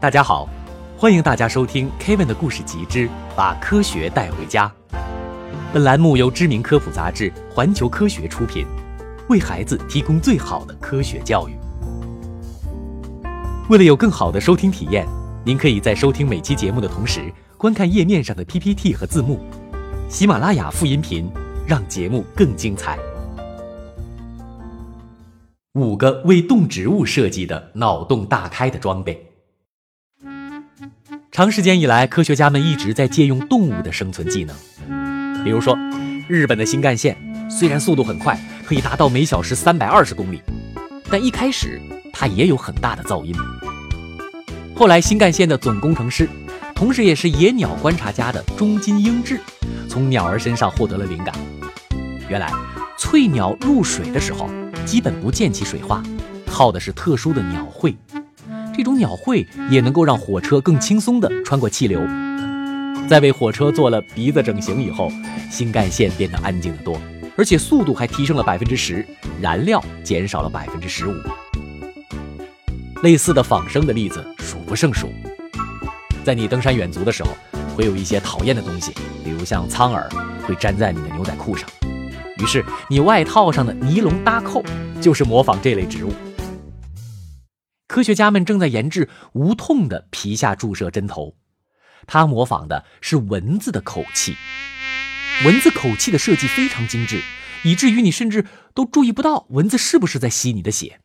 大家好，欢迎大家收听 Kevin 的故事集之《把科学带回家》。本栏目由知名科普杂志《环球科学》出品，为孩子提供最好的科学教育。为了有更好的收听体验，您可以在收听每期节目的同时，观看页面上的 PPT 和字幕。喜马拉雅副音频，让节目更精彩。五个为动植物设计的脑洞大开的装备。长时间以来，科学家们一直在借用动物的生存技能。比如说，日本的新干线虽然速度很快，可以达到每小时三百二十公里，但一开始它也有很大的噪音。后来，新干线的总工程师，同时也是野鸟观察家的中金英治，从鸟儿身上获得了灵感。原来，翠鸟入水的时候，基本不溅起水花，靠的是特殊的鸟喙。这种鸟喙也能够让火车更轻松地穿过气流。在为火车做了鼻子整形以后，新干线变得安静得多，而且速度还提升了百分之十，燃料减少了百分之十五。类似的仿生的例子数不胜数。在你登山远足的时候，会有一些讨厌的东西，比如像苍耳，会粘在你的牛仔裤上。于是你外套上的尼龙搭扣就是模仿这类植物。科学家们正在研制无痛的皮下注射针头，它模仿的是蚊子的口气。蚊子口气的设计非常精致，以至于你甚至都注意不到蚊子是不是在吸你的血。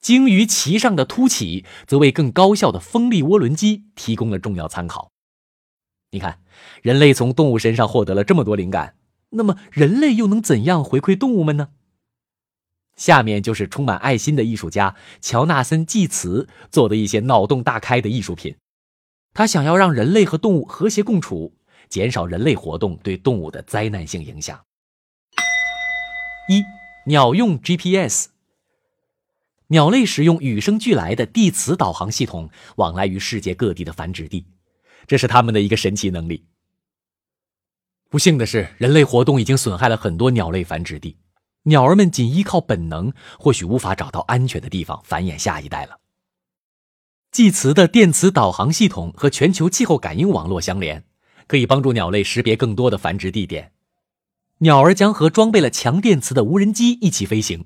鲸鱼鳍上的凸起则为更高效的风力涡轮机提供了重要参考。你看，人类从动物身上获得了这么多灵感，那么人类又能怎样回馈动物们呢？下面就是充满爱心的艺术家乔纳森·济慈做的一些脑洞大开的艺术品。他想要让人类和动物和谐共处，减少人类活动对动物的灾难性影响。一、鸟用 GPS。鸟类使用与生俱来的地磁导航系统往来于世界各地的繁殖地，这是它们的一个神奇能力。不幸的是，人类活动已经损害了很多鸟类繁殖地。鸟儿们仅依靠本能，或许无法找到安全的地方繁衍下一代了。济慈的电磁导航系统和全球气候感应网络相连，可以帮助鸟类识别更多的繁殖地点。鸟儿将和装备了强电磁的无人机一起飞行，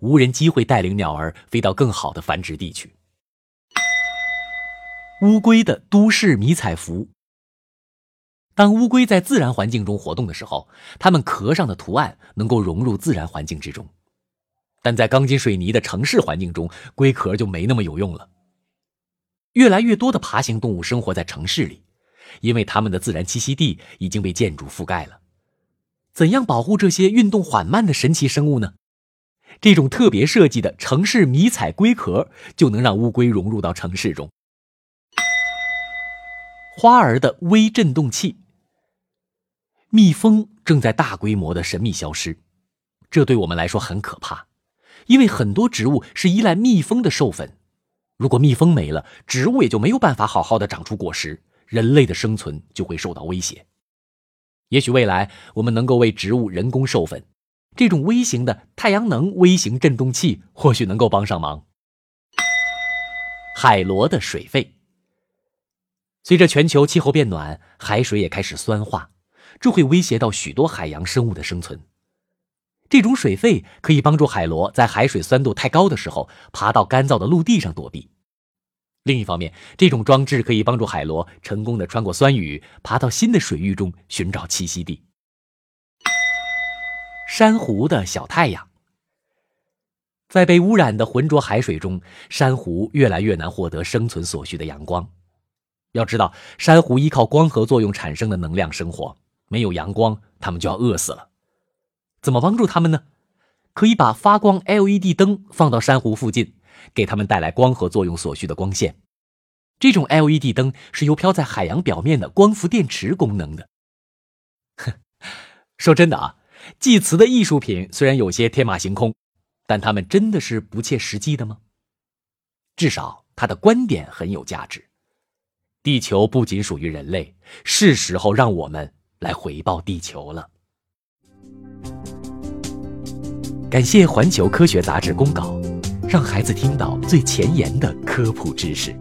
无人机会带领鸟儿飞到更好的繁殖地去。乌龟的都市迷彩服。当乌龟在自然环境中活动的时候，它们壳上的图案能够融入自然环境之中；但在钢筋水泥的城市环境中，龟壳就没那么有用了。越来越多的爬行动物生活在城市里，因为它们的自然栖息地已经被建筑覆盖了。怎样保护这些运动缓慢的神奇生物呢？这种特别设计的城市迷彩龟壳就能让乌龟融入到城市中。花儿的微振动器。蜜蜂正在大规模的神秘消失，这对我们来说很可怕，因为很多植物是依赖蜜蜂的授粉。如果蜜蜂没了，植物也就没有办法好好的长出果实，人类的生存就会受到威胁。也许未来我们能够为植物人工授粉，这种微型的太阳能微型振动器或许能够帮上忙。海螺的水肺，随着全球气候变暖，海水也开始酸化。这会威胁到许多海洋生物的生存。这种水肺可以帮助海螺在海水酸度太高的时候爬到干燥的陆地上躲避。另一方面，这种装置可以帮助海螺成功的穿过酸雨，爬到新的水域中寻找栖息地。珊瑚的小太阳，在被污染的浑浊海水中，珊瑚越来越难获得生存所需的阳光。要知道，珊瑚依靠光合作用产生的能量生活。没有阳光，他们就要饿死了。怎么帮助他们呢？可以把发光 LED 灯放到珊瑚附近，给他们带来光合作用所需的光线。这种 LED 灯是由飘在海洋表面的光伏电池功能的。哼，说真的啊，祭词的艺术品虽然有些天马行空，但他们真的是不切实际的吗？至少他的观点很有价值。地球不仅属于人类，是时候让我们。来回报地球了。感谢《环球科学》杂志公稿，让孩子听到最前沿的科普知识。